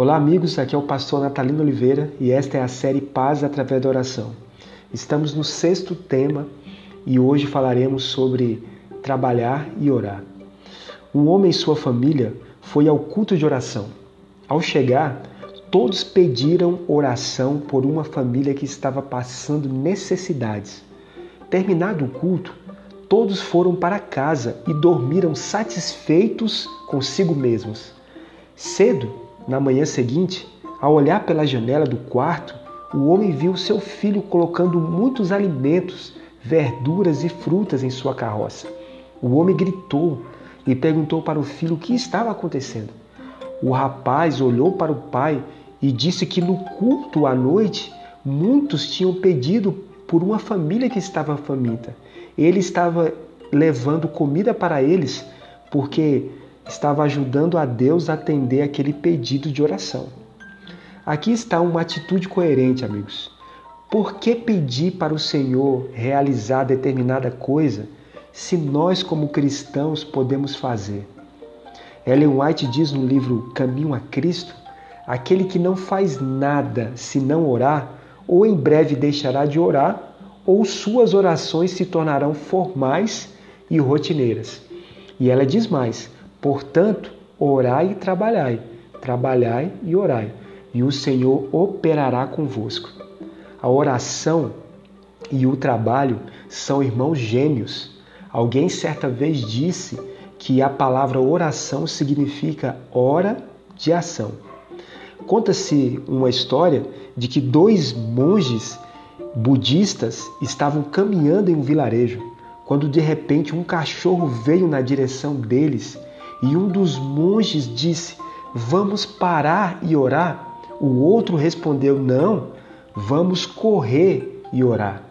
Olá, amigos. Aqui é o pastor Natalino Oliveira e esta é a série Paz através da oração. Estamos no sexto tema e hoje falaremos sobre trabalhar e orar. Um homem e sua família foi ao culto de oração. Ao chegar, todos pediram oração por uma família que estava passando necessidades. Terminado o culto, todos foram para casa e dormiram satisfeitos consigo mesmos. Cedo, na manhã seguinte, ao olhar pela janela do quarto, o homem viu seu filho colocando muitos alimentos, verduras e frutas em sua carroça. O homem gritou e perguntou para o filho o que estava acontecendo. O rapaz olhou para o pai e disse que no culto à noite muitos tinham pedido por uma família que estava faminta. Ele estava levando comida para eles porque estava ajudando a Deus a atender aquele pedido de oração. Aqui está uma atitude coerente, amigos. Por que pedir para o Senhor realizar determinada coisa se nós, como cristãos, podemos fazer? Ellen White diz no livro Caminho a Cristo: aquele que não faz nada se não orar, ou em breve deixará de orar, ou suas orações se tornarão formais e rotineiras. E ela diz mais: Portanto, orai e trabalhai, trabalhai e orai, e o Senhor operará convosco. A oração e o trabalho são irmãos gêmeos. Alguém certa vez disse que a palavra oração significa hora de ação. Conta-se uma história de que dois monges budistas estavam caminhando em um vilarejo, quando de repente um cachorro veio na direção deles e um dos monges disse: Vamos parar e orar. O outro respondeu: Não, vamos correr e orar.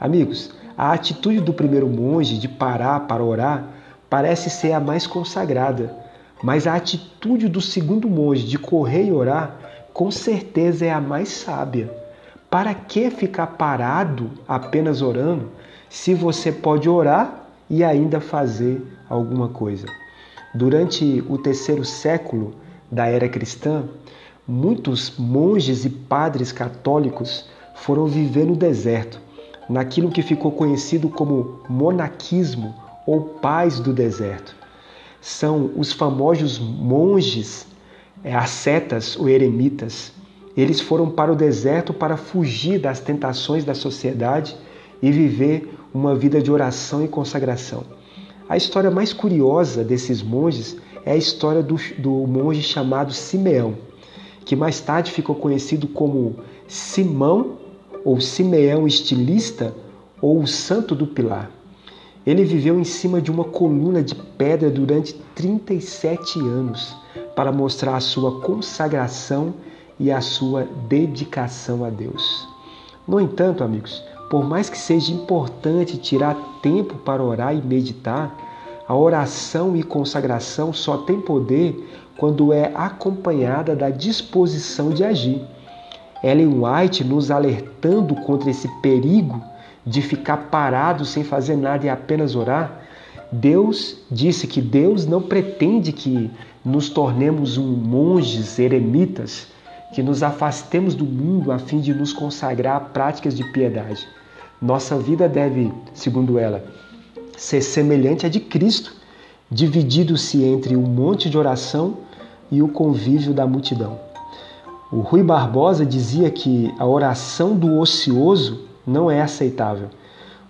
Amigos, a atitude do primeiro monge de parar para orar parece ser a mais consagrada, mas a atitude do segundo monge de correr e orar com certeza é a mais sábia. Para que ficar parado apenas orando se você pode orar e ainda fazer alguma coisa? Durante o terceiro século da era cristã, muitos monges e padres católicos foram viver no deserto, naquilo que ficou conhecido como monaquismo ou paz do deserto. São os famosos monges, é, ascetas ou eremitas. Eles foram para o deserto para fugir das tentações da sociedade e viver uma vida de oração e consagração. A história mais curiosa desses monges é a história do, do monge chamado Simeão, que mais tarde ficou conhecido como Simão ou Simeão Estilista ou o Santo do Pilar. Ele viveu em cima de uma coluna de pedra durante 37 anos para mostrar a sua consagração e a sua dedicação a Deus. No entanto, amigos, por mais que seja importante tirar tempo para orar e meditar, a oração e consagração só tem poder quando é acompanhada da disposição de agir. Ellen White nos alertando contra esse perigo de ficar parado sem fazer nada e apenas orar. Deus disse que Deus não pretende que nos tornemos um monges eremitas, que nos afastemos do mundo a fim de nos consagrar a práticas de piedade. Nossa vida deve, segundo ela, ser semelhante à de Cristo, dividido-se entre o monte de oração e o convívio da multidão. O Rui Barbosa dizia que a oração do ocioso não é aceitável,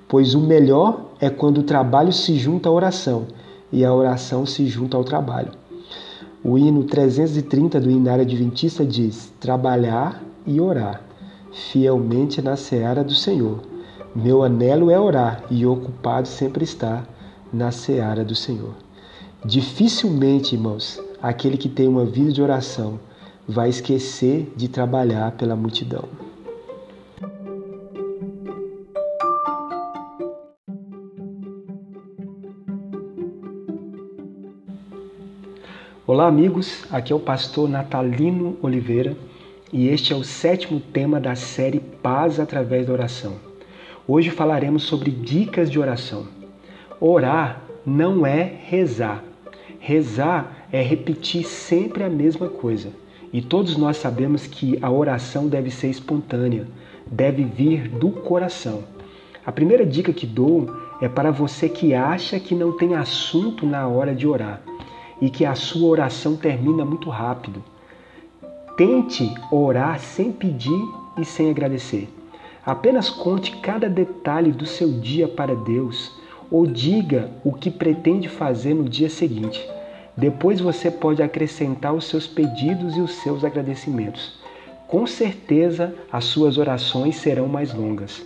pois o melhor é quando o trabalho se junta à oração e a oração se junta ao trabalho. O hino 330 do Inário Adventista diz: Trabalhar e orar fielmente na seara do Senhor meu anelo é orar e ocupado sempre estar na seara do Senhor. Dificilmente, irmãos, aquele que tem uma vida de oração vai esquecer de trabalhar pela multidão. Olá, amigos. Aqui é o pastor Natalino Oliveira e este é o sétimo tema da série Paz através da oração. Hoje falaremos sobre dicas de oração. Orar não é rezar. Rezar é repetir sempre a mesma coisa. E todos nós sabemos que a oração deve ser espontânea, deve vir do coração. A primeira dica que dou é para você que acha que não tem assunto na hora de orar e que a sua oração termina muito rápido. Tente orar sem pedir e sem agradecer. Apenas conte cada detalhe do seu dia para Deus ou diga o que pretende fazer no dia seguinte. Depois você pode acrescentar os seus pedidos e os seus agradecimentos. Com certeza as suas orações serão mais longas.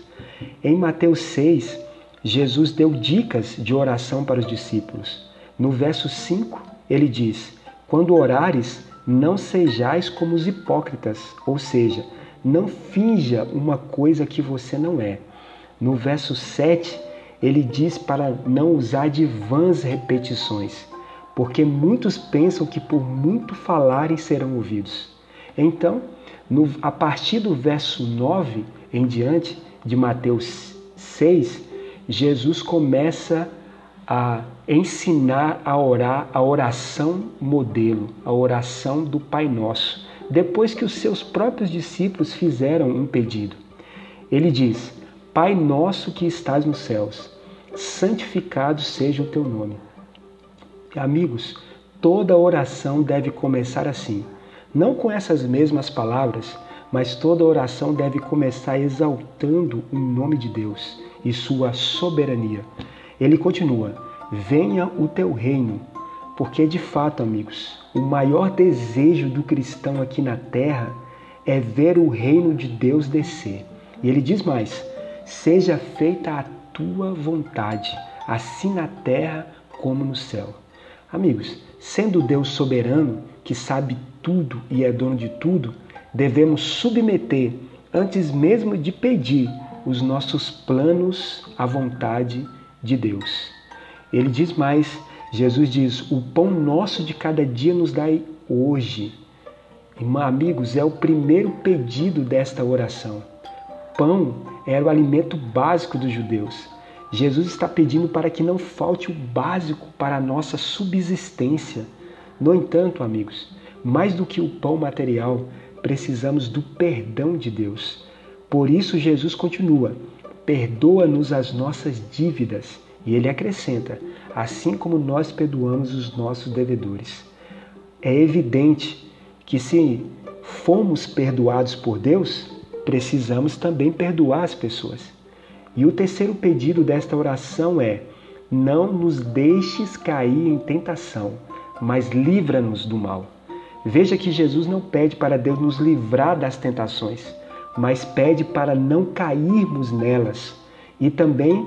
Em Mateus 6, Jesus deu dicas de oração para os discípulos. No verso 5, ele diz: Quando orares, não sejais como os hipócritas, ou seja, não finja uma coisa que você não é. No verso 7, ele diz para não usar de vãs repetições, porque muitos pensam que por muito falarem serão ouvidos. Então, no, a partir do verso 9 em diante de Mateus 6, Jesus começa a ensinar a orar a oração modelo, a oração do Pai Nosso, depois que os seus próprios discípulos fizeram um pedido. Ele diz: Pai nosso que estás nos céus, santificado seja o teu nome. Amigos, toda oração deve começar assim, não com essas mesmas palavras, mas toda oração deve começar exaltando o nome de Deus e sua soberania. Ele continua: Venha o teu reino, porque de fato, amigos, o maior desejo do cristão aqui na terra é ver o reino de Deus descer. E ele diz mais: Seja feita a tua vontade, assim na terra como no céu. Amigos, sendo Deus soberano, que sabe tudo e é dono de tudo, devemos submeter, antes mesmo de pedir, os nossos planos à vontade de Deus. Ele diz mais: Jesus diz: O pão nosso de cada dia nos dai hoje. Irmã, amigos, é o primeiro pedido desta oração. Pão era o alimento básico dos judeus. Jesus está pedindo para que não falte o básico para a nossa subsistência. No entanto, amigos, mais do que o pão material, precisamos do perdão de Deus. Por isso, Jesus continua: perdoa-nos as nossas dívidas. E ele acrescenta: assim como nós perdoamos os nossos devedores. É evidente que se fomos perdoados por Deus, precisamos também perdoar as pessoas. E o terceiro pedido desta oração é: não nos deixes cair em tentação, mas livra-nos do mal. Veja que Jesus não pede para Deus nos livrar das tentações, mas pede para não cairmos nelas e também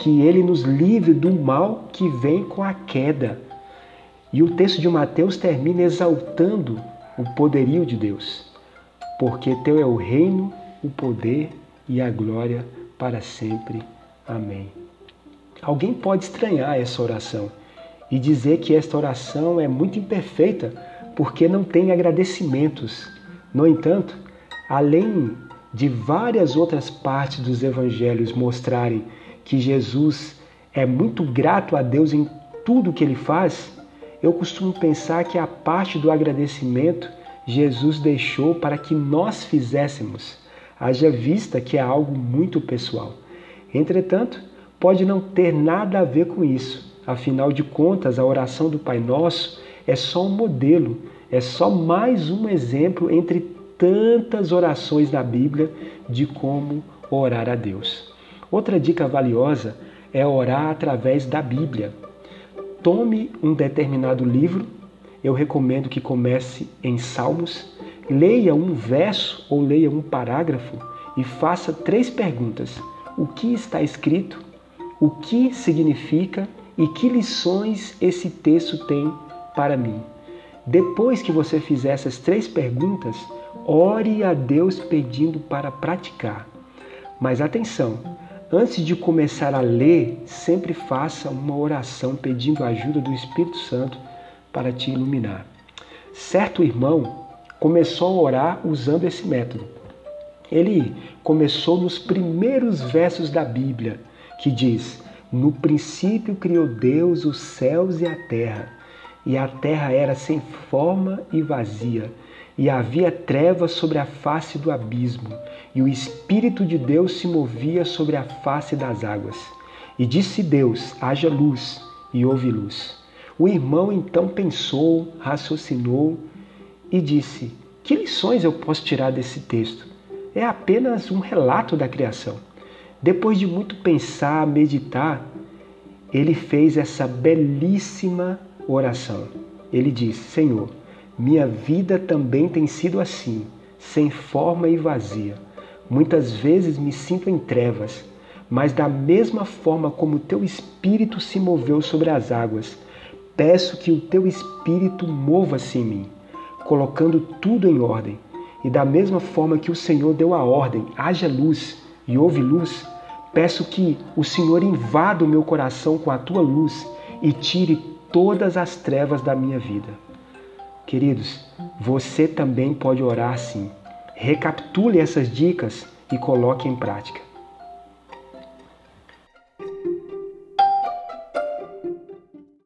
que ele nos livre do mal que vem com a queda. E o texto de Mateus termina exaltando o poderio de Deus porque teu é o reino, o poder e a glória para sempre. Amém. Alguém pode estranhar essa oração e dizer que esta oração é muito imperfeita porque não tem agradecimentos. No entanto, além de várias outras partes dos evangelhos mostrarem que Jesus é muito grato a Deus em tudo que ele faz, eu costumo pensar que a parte do agradecimento Jesus deixou para que nós fizéssemos, haja vista que é algo muito pessoal. Entretanto, pode não ter nada a ver com isso. Afinal de contas, a oração do Pai Nosso é só um modelo, é só mais um exemplo entre tantas orações da Bíblia de como orar a Deus. Outra dica valiosa é orar através da Bíblia. Tome um determinado livro eu recomendo que comece em Salmos, leia um verso ou leia um parágrafo e faça três perguntas: o que está escrito, o que significa e que lições esse texto tem para mim. Depois que você fizer essas três perguntas, ore a Deus pedindo para praticar. Mas atenção, antes de começar a ler, sempre faça uma oração pedindo a ajuda do Espírito Santo para te iluminar. Certo irmão começou a orar usando esse método. Ele começou nos primeiros versos da Bíblia, que diz: No princípio criou Deus os céus e a terra, e a terra era sem forma e vazia, e havia trevas sobre a face do abismo, e o Espírito de Deus se movia sobre a face das águas. E disse Deus: haja luz, e houve luz. O irmão então pensou, raciocinou e disse: Que lições eu posso tirar desse texto? É apenas um relato da criação. Depois de muito pensar, meditar, ele fez essa belíssima oração. Ele disse: Senhor, minha vida também tem sido assim, sem forma e vazia. Muitas vezes me sinto em trevas, mas da mesma forma como teu espírito se moveu sobre as águas, peço que o teu espírito mova-se em mim, colocando tudo em ordem. E da mesma forma que o Senhor deu a ordem, haja luz e houve luz, peço que o Senhor invada o meu coração com a tua luz e tire todas as trevas da minha vida. Queridos, você também pode orar assim. Recapitule essas dicas e coloque em prática.